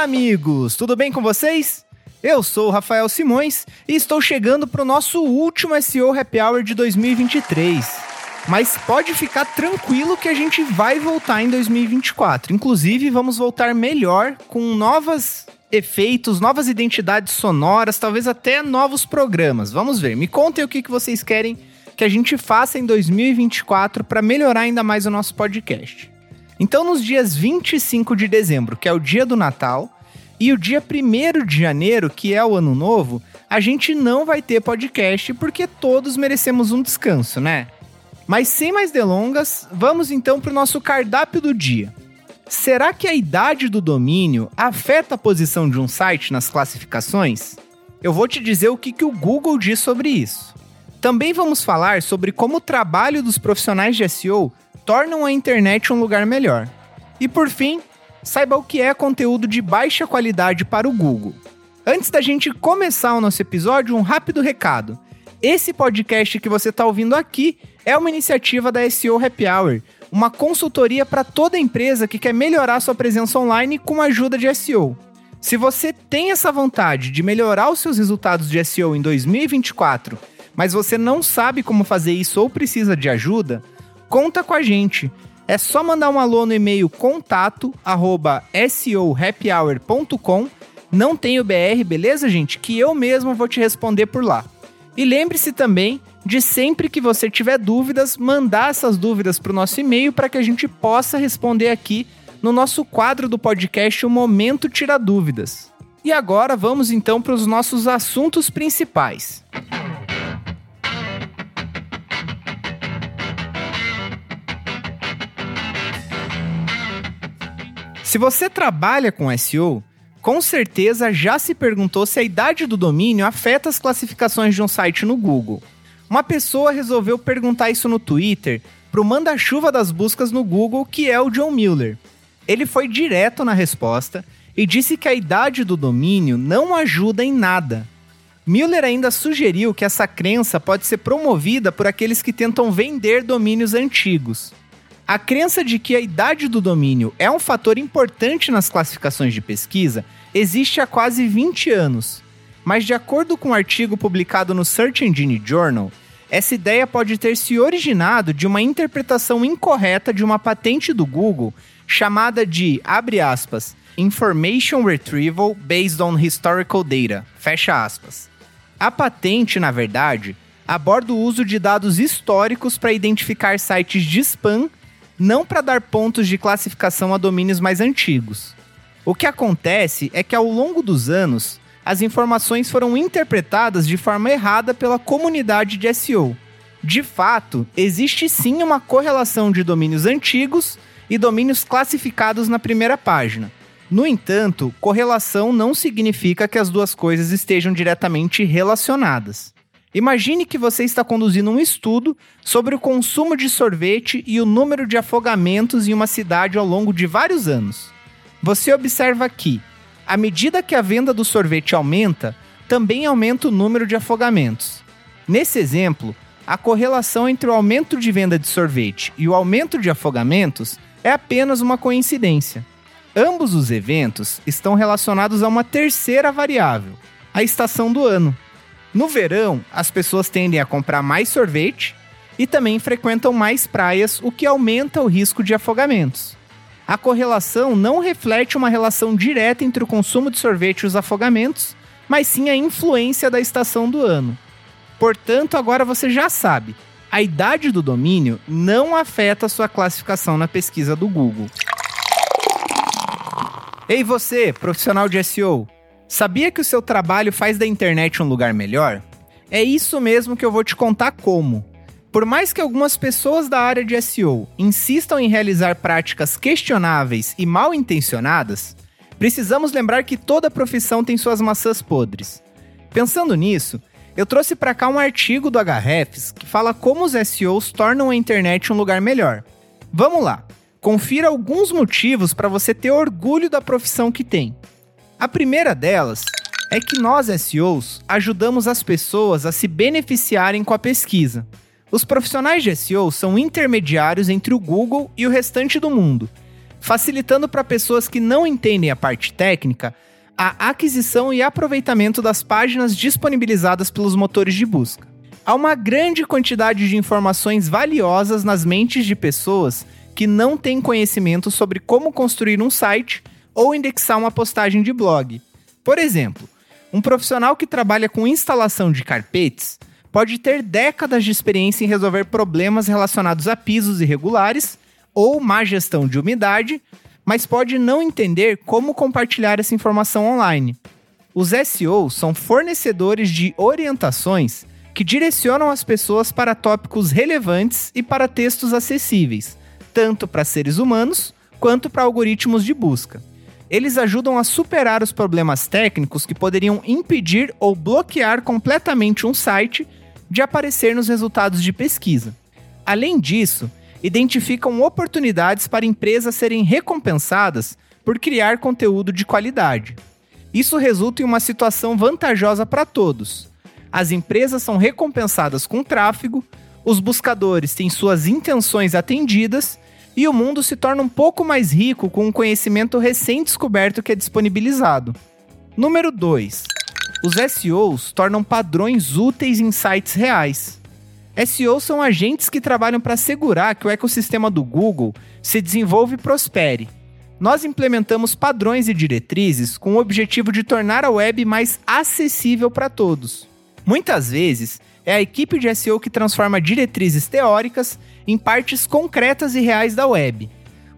Amigos! Tudo bem com vocês? Eu sou o Rafael Simões e estou chegando para o nosso último SEO Happy Hour de 2023. Mas pode ficar tranquilo que a gente vai voltar em 2024. Inclusive, vamos voltar melhor com novas efeitos, novas identidades sonoras, talvez até novos programas. Vamos ver. Me contem o que vocês querem que a gente faça em 2024 para melhorar ainda mais o nosso podcast. Então, nos dias 25 de dezembro, que é o dia do Natal, e o dia 1 de janeiro, que é o ano novo, a gente não vai ter podcast porque todos merecemos um descanso, né? Mas sem mais delongas, vamos então para o nosso cardápio do dia. Será que a idade do domínio afeta a posição de um site nas classificações? Eu vou te dizer o que, que o Google diz sobre isso. Também vamos falar sobre como o trabalho dos profissionais de SEO tornam a internet um lugar melhor. E por fim, saiba o que é conteúdo de baixa qualidade para o Google. Antes da gente começar o nosso episódio, um rápido recado. Esse podcast que você está ouvindo aqui é uma iniciativa da SEO Happy Hour, uma consultoria para toda empresa que quer melhorar sua presença online com a ajuda de SEO. Se você tem essa vontade de melhorar os seus resultados de SEO em 2024, mas você não sabe como fazer isso ou precisa de ajuda, conta com a gente. É só mandar um alô no e-mail contato arroba. Não tem o BR, beleza, gente? Que eu mesmo vou te responder por lá. E lembre-se também de sempre que você tiver dúvidas, mandar essas dúvidas para o nosso e-mail para que a gente possa responder aqui no nosso quadro do podcast O Momento Tira Dúvidas. E agora vamos então para os nossos assuntos principais. Se você trabalha com SEO, com certeza já se perguntou se a idade do domínio afeta as classificações de um site no Google. Uma pessoa resolveu perguntar isso no Twitter para o manda-chuva das buscas no Google, que é o John Mueller. Ele foi direto na resposta e disse que a idade do domínio não ajuda em nada. Mueller ainda sugeriu que essa crença pode ser promovida por aqueles que tentam vender domínios antigos. A crença de que a idade do domínio é um fator importante nas classificações de pesquisa existe há quase 20 anos. Mas, de acordo com um artigo publicado no Search Engine Journal, essa ideia pode ter se originado de uma interpretação incorreta de uma patente do Google chamada de, abre aspas, Information Retrieval Based on Historical Data, fecha aspas. A patente, na verdade, aborda o uso de dados históricos para identificar sites de spam não para dar pontos de classificação a domínios mais antigos. O que acontece é que ao longo dos anos, as informações foram interpretadas de forma errada pela comunidade de SEO. De fato, existe sim uma correlação de domínios antigos e domínios classificados na primeira página. No entanto, correlação não significa que as duas coisas estejam diretamente relacionadas. Imagine que você está conduzindo um estudo sobre o consumo de sorvete e o número de afogamentos em uma cidade ao longo de vários anos. Você observa que, à medida que a venda do sorvete aumenta, também aumenta o número de afogamentos. Nesse exemplo, a correlação entre o aumento de venda de sorvete e o aumento de afogamentos é apenas uma coincidência. Ambos os eventos estão relacionados a uma terceira variável, a estação do ano. No verão, as pessoas tendem a comprar mais sorvete e também frequentam mais praias, o que aumenta o risco de afogamentos. A correlação não reflete uma relação direta entre o consumo de sorvete e os afogamentos, mas sim a influência da estação do ano. Portanto, agora você já sabe, a idade do domínio não afeta sua classificação na pesquisa do Google. Ei você, profissional de SEO, Sabia que o seu trabalho faz da internet um lugar melhor? É isso mesmo que eu vou te contar como. Por mais que algumas pessoas da área de SEO insistam em realizar práticas questionáveis e mal intencionadas, precisamos lembrar que toda profissão tem suas maçãs podres. Pensando nisso, eu trouxe para cá um artigo do Ahrefs que fala como os SEOs tornam a internet um lugar melhor. Vamos lá. Confira alguns motivos para você ter orgulho da profissão que tem. A primeira delas é que nós SEOs ajudamos as pessoas a se beneficiarem com a pesquisa. Os profissionais de SEO são intermediários entre o Google e o restante do mundo. facilitando para pessoas que não entendem a parte técnica a aquisição e aproveitamento das páginas disponibilizadas pelos motores de busca. Há uma grande quantidade de informações valiosas nas mentes de pessoas que não têm conhecimento sobre como construir um site ou indexar uma postagem de blog. Por exemplo, um profissional que trabalha com instalação de carpetes pode ter décadas de experiência em resolver problemas relacionados a pisos irregulares ou má gestão de umidade mas pode não entender como compartilhar essa informação online. Os SEOs são fornecedores de orientações que direcionam as pessoas para tópicos relevantes e para textos acessíveis, tanto para seres humanos quanto para algoritmos de busca. Eles ajudam a superar os problemas técnicos que poderiam impedir ou bloquear completamente um site de aparecer nos resultados de pesquisa. Além disso, identificam oportunidades para empresas serem recompensadas por criar conteúdo de qualidade. Isso resulta em uma situação vantajosa para todos. As empresas são recompensadas com tráfego, os buscadores têm suas intenções atendidas e o mundo se torna um pouco mais rico com um conhecimento recém-descoberto que é disponibilizado. Número 2. Os SEOs tornam padrões úteis em sites reais. SEOs são agentes que trabalham para assegurar que o ecossistema do Google se desenvolva e prospere. Nós implementamos padrões e diretrizes com o objetivo de tornar a web mais acessível para todos. Muitas vezes, é a equipe de SEO que transforma diretrizes teóricas em partes concretas e reais da web.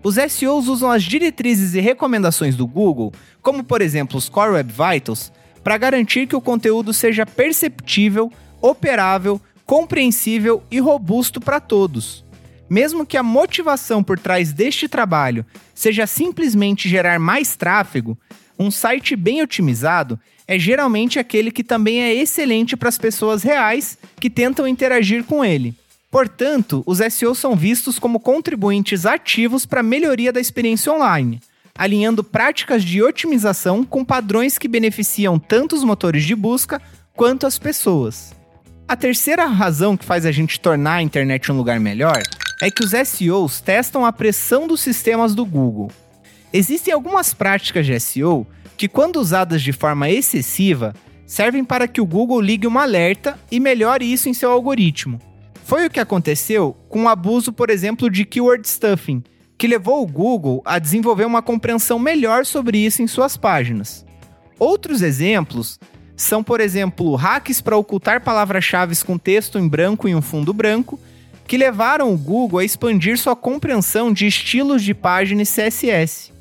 Os SEOs usam as diretrizes e recomendações do Google, como por exemplo os Core Web Vitals, para garantir que o conteúdo seja perceptível, operável, compreensível e robusto para todos. Mesmo que a motivação por trás deste trabalho seja simplesmente gerar mais tráfego, um site bem otimizado é geralmente aquele que também é excelente para as pessoas reais que tentam interagir com ele. Portanto, os SEOs são vistos como contribuintes ativos para a melhoria da experiência online, alinhando práticas de otimização com padrões que beneficiam tanto os motores de busca quanto as pessoas. A terceira razão que faz a gente tornar a internet um lugar melhor é que os SEOs testam a pressão dos sistemas do Google. Existem algumas práticas de SEO que, quando usadas de forma excessiva, servem para que o Google ligue um alerta e melhore isso em seu algoritmo. Foi o que aconteceu com o abuso, por exemplo, de keyword stuffing, que levou o Google a desenvolver uma compreensão melhor sobre isso em suas páginas. Outros exemplos são, por exemplo, hacks para ocultar palavras-chave com texto em branco e um fundo branco, que levaram o Google a expandir sua compreensão de estilos de página e CSS.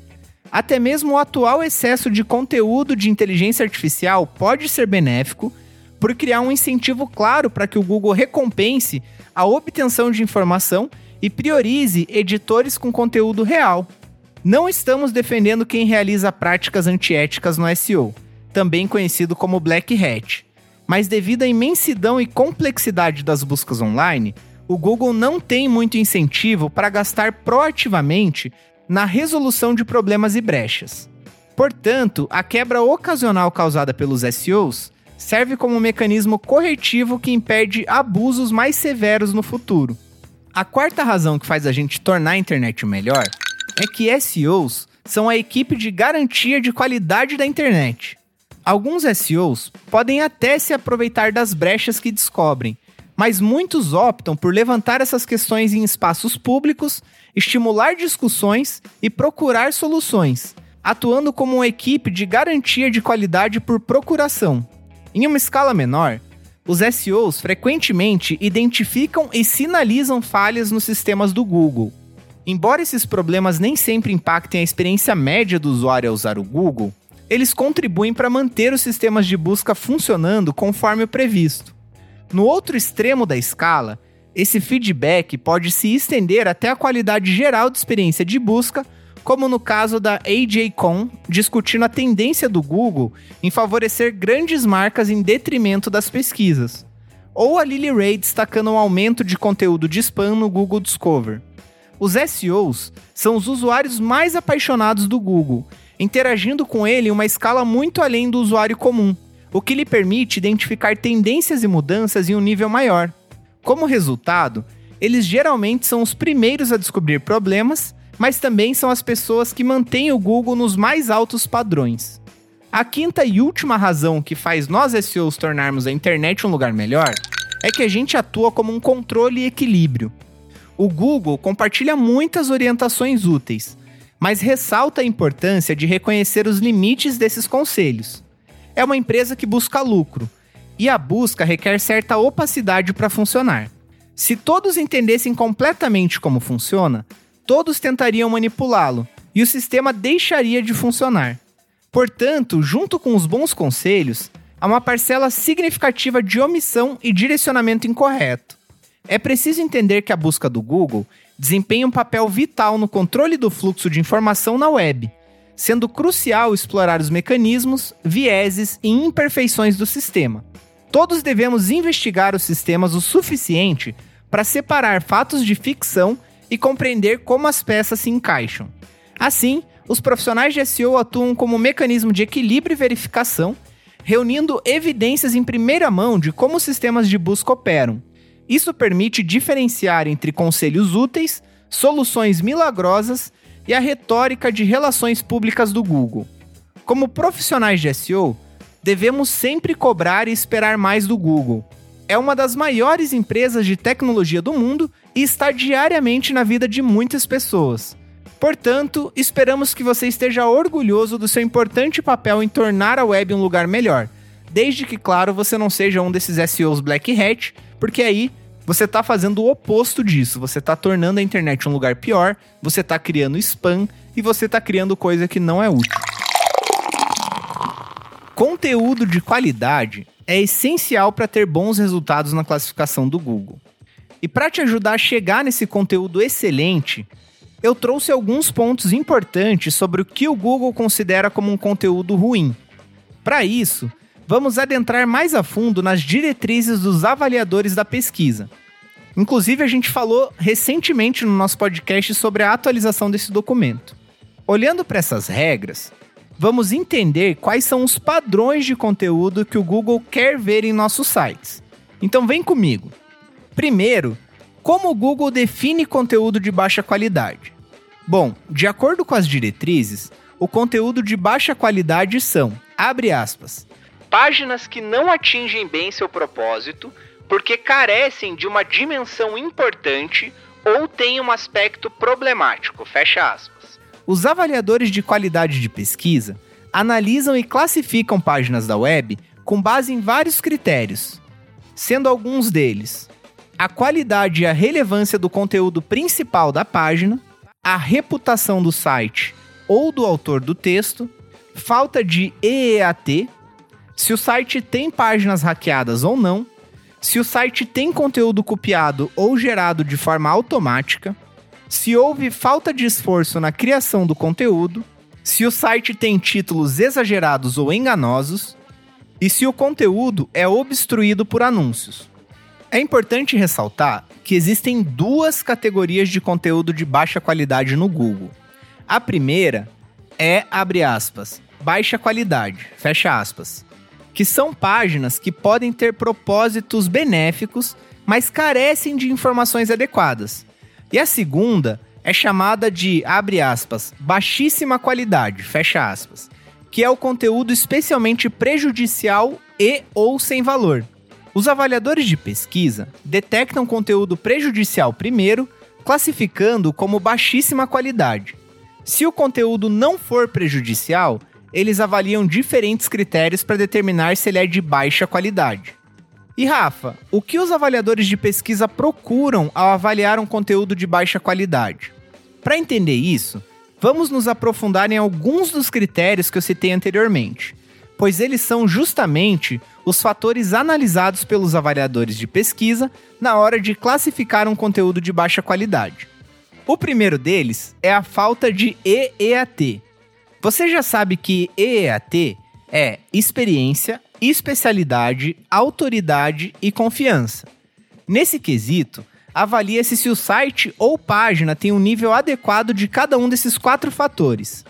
Até mesmo o atual excesso de conteúdo de inteligência artificial pode ser benéfico por criar um incentivo claro para que o Google recompense a obtenção de informação e priorize editores com conteúdo real. Não estamos defendendo quem realiza práticas antiéticas no SEO também conhecido como Black Hat. Mas devido à imensidão e complexidade das buscas online, o Google não tem muito incentivo para gastar proativamente na resolução de problemas e brechas. Portanto, a quebra ocasional causada pelos SEOs serve como um mecanismo corretivo que impede abusos mais severos no futuro. A quarta razão que faz a gente tornar a internet melhor é que SEOs são a equipe de garantia de qualidade da internet. Alguns SEOs podem até se aproveitar das brechas que descobrem, mas muitos optam por levantar essas questões em espaços públicos, estimular discussões e procurar soluções, atuando como uma equipe de garantia de qualidade por procuração. Em uma escala menor, os SEOs frequentemente identificam e sinalizam falhas nos sistemas do Google. Embora esses problemas nem sempre impactem a experiência média do usuário ao usar o Google, eles contribuem para manter os sistemas de busca funcionando conforme o previsto. No outro extremo da escala, esse feedback pode se estender até a qualidade geral de experiência de busca, como no caso da AJ.com, discutindo a tendência do Google em favorecer grandes marcas em detrimento das pesquisas, ou a Lily Ray destacando um aumento de conteúdo de spam no Google Discover. Os SEOs são os usuários mais apaixonados do Google interagindo com ele em uma escala muito além do usuário comum, o que lhe permite identificar tendências e mudanças em um nível maior. Como resultado, eles geralmente são os primeiros a descobrir problemas mas também são as pessoas que mantêm o Google nos mais altos padrões. A quinta e última razão que faz nós SEOs tornarmos a internet um lugar melhor é que a gente atua como um controle e equilíbrio. O Google compartilha muitas orientações úteis, mas ressalta a importância de reconhecer os limites desses conselhos. É uma empresa que busca lucro, e a busca requer certa opacidade para funcionar. Se todos entendessem completamente como funciona, todos tentariam manipulá-lo e o sistema deixaria de funcionar. Portanto, junto com os bons conselhos, há uma parcela significativa de omissão e direcionamento incorreto. É preciso entender que a busca do Google desempenha um papel vital no controle do fluxo de informação na web, sendo crucial explorar os mecanismos, vieses e imperfeições do sistema. Todos devemos investigar os sistemas o suficiente para separar fatos de ficção e compreender como as peças se encaixam. Assim, os profissionais de SEO atuam como mecanismo de equilíbrio e verificação, reunindo evidências em primeira mão de como os sistemas de busca operam. Isso permite diferenciar entre conselhos úteis, soluções milagrosas e a retórica de relações públicas do Google. Como profissionais de SEO, devemos sempre cobrar e esperar mais do Google, é uma das maiores empresas de tecnologia do mundo e está diariamente na vida de muitas pessoas. Portanto, esperamos que você esteja orgulhoso do seu importante papel em tornar a web um lugar melhor, desde que, claro, você não seja um desses SEOs Black Hat, porque aí você está fazendo o oposto disso. Você está tornando a internet um lugar pior, você está criando spam e você está criando coisa que não é útil. Conteúdo de qualidade é essencial para ter bons resultados na classificação do Google. E para te ajudar a chegar nesse conteúdo excelente, eu trouxe alguns pontos importantes sobre o que o Google considera como um conteúdo ruim. Para isso, vamos adentrar mais a fundo nas diretrizes dos avaliadores da pesquisa. Inclusive, a gente falou recentemente no nosso podcast sobre a atualização desse documento. Olhando para essas regras, vamos entender quais são os padrões de conteúdo que o Google quer ver em nossos sites. Então vem comigo. Primeiro, como o Google define conteúdo de baixa qualidade? Bom, de acordo com as diretrizes, o conteúdo de baixa qualidade são, abre aspas, páginas que não atingem bem seu propósito porque carecem de uma dimensão importante ou têm um aspecto problemático, fecha aspas. Os avaliadores de qualidade de pesquisa analisam e classificam páginas da web com base em vários critérios, sendo alguns deles a qualidade e a relevância do conteúdo principal da página, a reputação do site ou do autor do texto, falta de EEAT, se o site tem páginas hackeadas ou não, se o site tem conteúdo copiado ou gerado de forma automática, se houve falta de esforço na criação do conteúdo, se o site tem títulos exagerados ou enganosos e se o conteúdo é obstruído por anúncios. É importante ressaltar que existem duas categorias de conteúdo de baixa qualidade no Google. A primeira é, abre aspas, baixa qualidade, fecha aspas, que são páginas que podem ter propósitos benéficos, mas carecem de informações adequadas e a segunda é chamada de, abre aspas, baixíssima qualidade, fecha aspas, que é o conteúdo especialmente prejudicial e ou sem valor. Os avaliadores de pesquisa detectam conteúdo prejudicial primeiro, classificando como baixíssima qualidade. Se o conteúdo não for prejudicial, eles avaliam diferentes critérios para determinar se ele é de baixa qualidade. E Rafa, o que os avaliadores de pesquisa procuram ao avaliar um conteúdo de baixa qualidade? Para entender isso, vamos nos aprofundar em alguns dos critérios que eu citei anteriormente, pois eles são justamente os fatores analisados pelos avaliadores de pesquisa na hora de classificar um conteúdo de baixa qualidade. O primeiro deles é a falta de EEAT. Você já sabe que EEAT é experiência, especialidade, autoridade e confiança. Nesse quesito, avalia-se se o site ou página tem um nível adequado de cada um desses quatro fatores.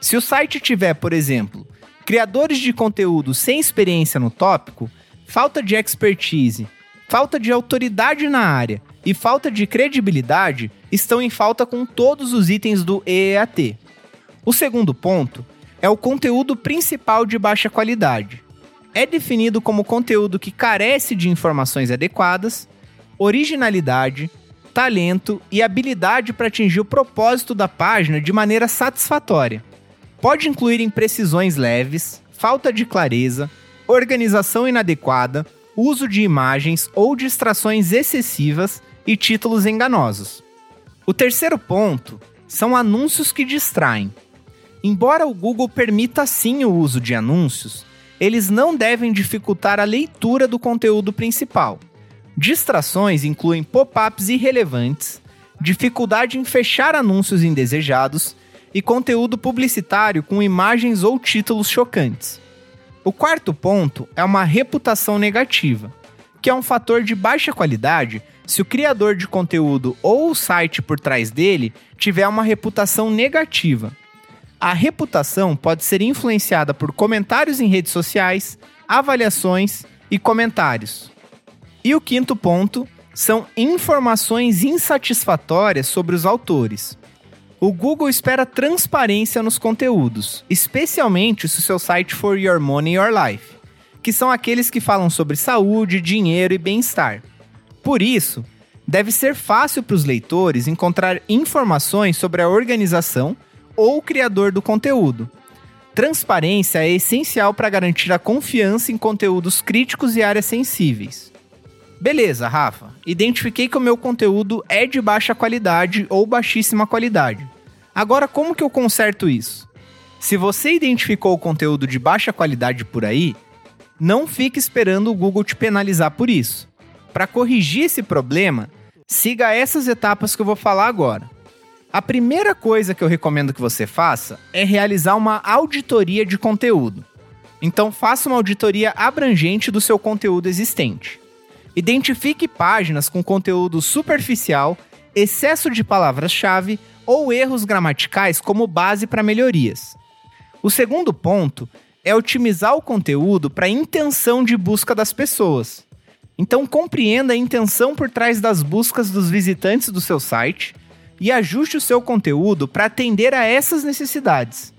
Se o site tiver, por exemplo, criadores de conteúdo sem experiência no tópico, falta de expertise, falta de autoridade na área e falta de credibilidade, estão em falta com todos os itens do EEAT. O segundo ponto é o conteúdo principal de baixa qualidade. É definido como conteúdo que carece de informações adequadas, originalidade, talento e habilidade para atingir o propósito da página de maneira satisfatória. Pode incluir imprecisões leves, falta de clareza, organização inadequada, uso de imagens ou distrações excessivas e títulos enganosos. O terceiro ponto são anúncios que distraem. Embora o Google permita sim o uso de anúncios, eles não devem dificultar a leitura do conteúdo principal. Distrações incluem pop-ups irrelevantes, dificuldade em fechar anúncios indesejados e conteúdo publicitário com imagens ou títulos chocantes. O quarto ponto é uma reputação negativa, que é um fator de baixa qualidade se o criador de conteúdo ou o site por trás dele tiver uma reputação negativa. A reputação pode ser influenciada por comentários em redes sociais, avaliações e comentários. E o quinto ponto são informações insatisfatórias sobre os autores. O Google espera transparência nos conteúdos, especialmente se o seu site for Your Money Your Life, que são aqueles que falam sobre saúde, dinheiro e bem-estar. Por isso, deve ser fácil para os leitores encontrar informações sobre a organização ou criador do conteúdo. Transparência é essencial para garantir a confiança em conteúdos críticos e áreas sensíveis. Beleza, Rafa. Identifiquei que o meu conteúdo é de baixa qualidade ou baixíssima qualidade. Agora, como que eu conserto isso? Se você identificou o conteúdo de baixa qualidade por aí, não fique esperando o Google te penalizar por isso. Para corrigir esse problema, siga essas etapas que eu vou falar agora. A primeira coisa que eu recomendo que você faça é realizar uma auditoria de conteúdo. Então, faça uma auditoria abrangente do seu conteúdo existente. Identifique páginas com conteúdo superficial, excesso de palavras-chave ou erros gramaticais como base para melhorias. O segundo ponto é otimizar o conteúdo para a intenção de busca das pessoas. Então, compreenda a intenção por trás das buscas dos visitantes do seu site e ajuste o seu conteúdo para atender a essas necessidades.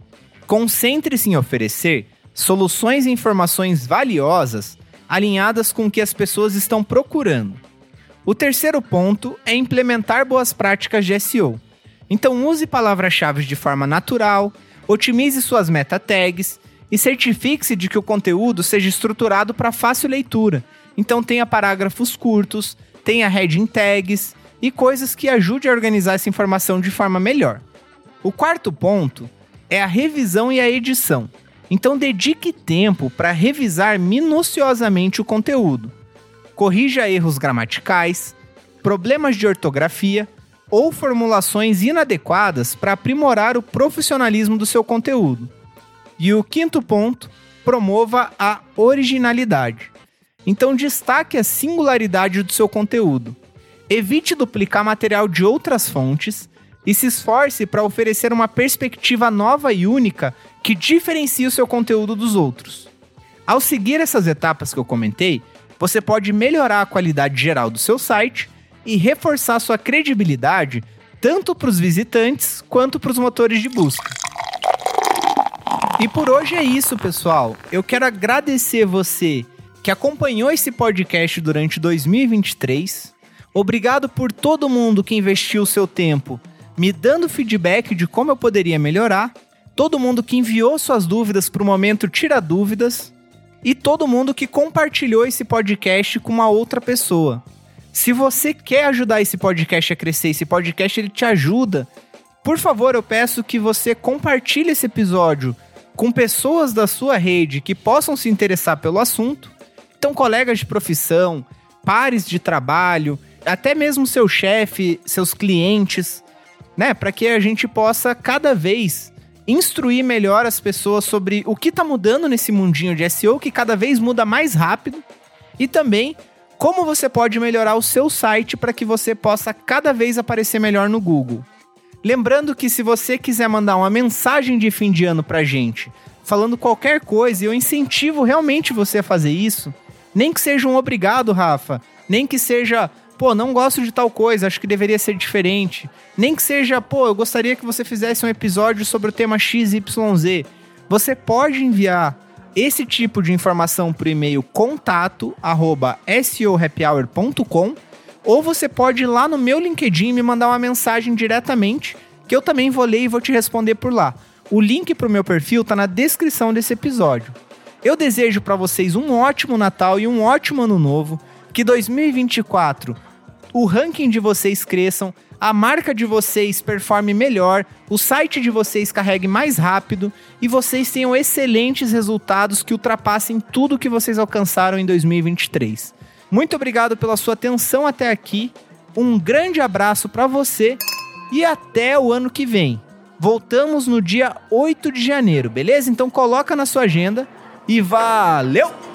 Concentre-se em oferecer soluções e informações valiosas alinhadas com o que as pessoas estão procurando. O terceiro ponto é implementar boas práticas de SEO. Então use palavras-chave de forma natural, otimize suas meta tags e certifique-se de que o conteúdo seja estruturado para fácil leitura. Então tenha parágrafos curtos, tenha heading tags e coisas que ajudem a organizar essa informação de forma melhor. O quarto ponto é a revisão e a edição. Então dedique tempo para revisar minuciosamente o conteúdo. Corrija erros gramaticais, problemas de ortografia ou formulações inadequadas para aprimorar o profissionalismo do seu conteúdo. E o quinto ponto, promova a originalidade. Então destaque a singularidade do seu conteúdo. Evite duplicar material de outras fontes e se esforce para oferecer uma perspectiva nova e única que diferencie o seu conteúdo dos outros. Ao seguir essas etapas que eu comentei, você pode melhorar a qualidade geral do seu site e reforçar sua credibilidade tanto para os visitantes quanto para os motores de busca. E por hoje é isso, pessoal. Eu quero agradecer você que acompanhou esse podcast durante 2023. Obrigado por todo mundo que investiu seu tempo me dando feedback de como eu poderia melhorar, todo mundo que enviou suas dúvidas para o momento Tira Dúvidas e todo mundo que compartilhou esse podcast com uma outra pessoa. Se você quer ajudar esse podcast a crescer, esse podcast ele te ajuda, por favor, eu peço que você compartilhe esse episódio com pessoas da sua rede que possam se interessar pelo assunto. Então, colegas de profissão, pares de trabalho, até mesmo seu chefe, seus clientes né? Para que a gente possa cada vez instruir melhor as pessoas sobre o que está mudando nesse mundinho de SEO que cada vez muda mais rápido e também como você pode melhorar o seu site para que você possa cada vez aparecer melhor no Google. Lembrando que se você quiser mandar uma mensagem de fim de ano a gente, falando qualquer coisa, eu incentivo realmente você a fazer isso, nem que seja um obrigado, Rafa, nem que seja pô, não gosto de tal coisa, acho que deveria ser diferente. Nem que seja, pô, eu gostaria que você fizesse um episódio sobre o tema XYZ. Você pode enviar esse tipo de informação por e-mail contato arroba ou você pode ir lá no meu LinkedIn e me mandar uma mensagem diretamente, que eu também vou ler e vou te responder por lá. O link para o meu perfil está na descrição desse episódio. Eu desejo para vocês um ótimo Natal e um ótimo Ano Novo, que 2024 o ranking de vocês cresçam, a marca de vocês performe melhor, o site de vocês carregue mais rápido e vocês tenham excelentes resultados que ultrapassem tudo que vocês alcançaram em 2023. Muito obrigado pela sua atenção até aqui. Um grande abraço para você e até o ano que vem. Voltamos no dia 8 de janeiro, beleza? Então coloca na sua agenda e valeu!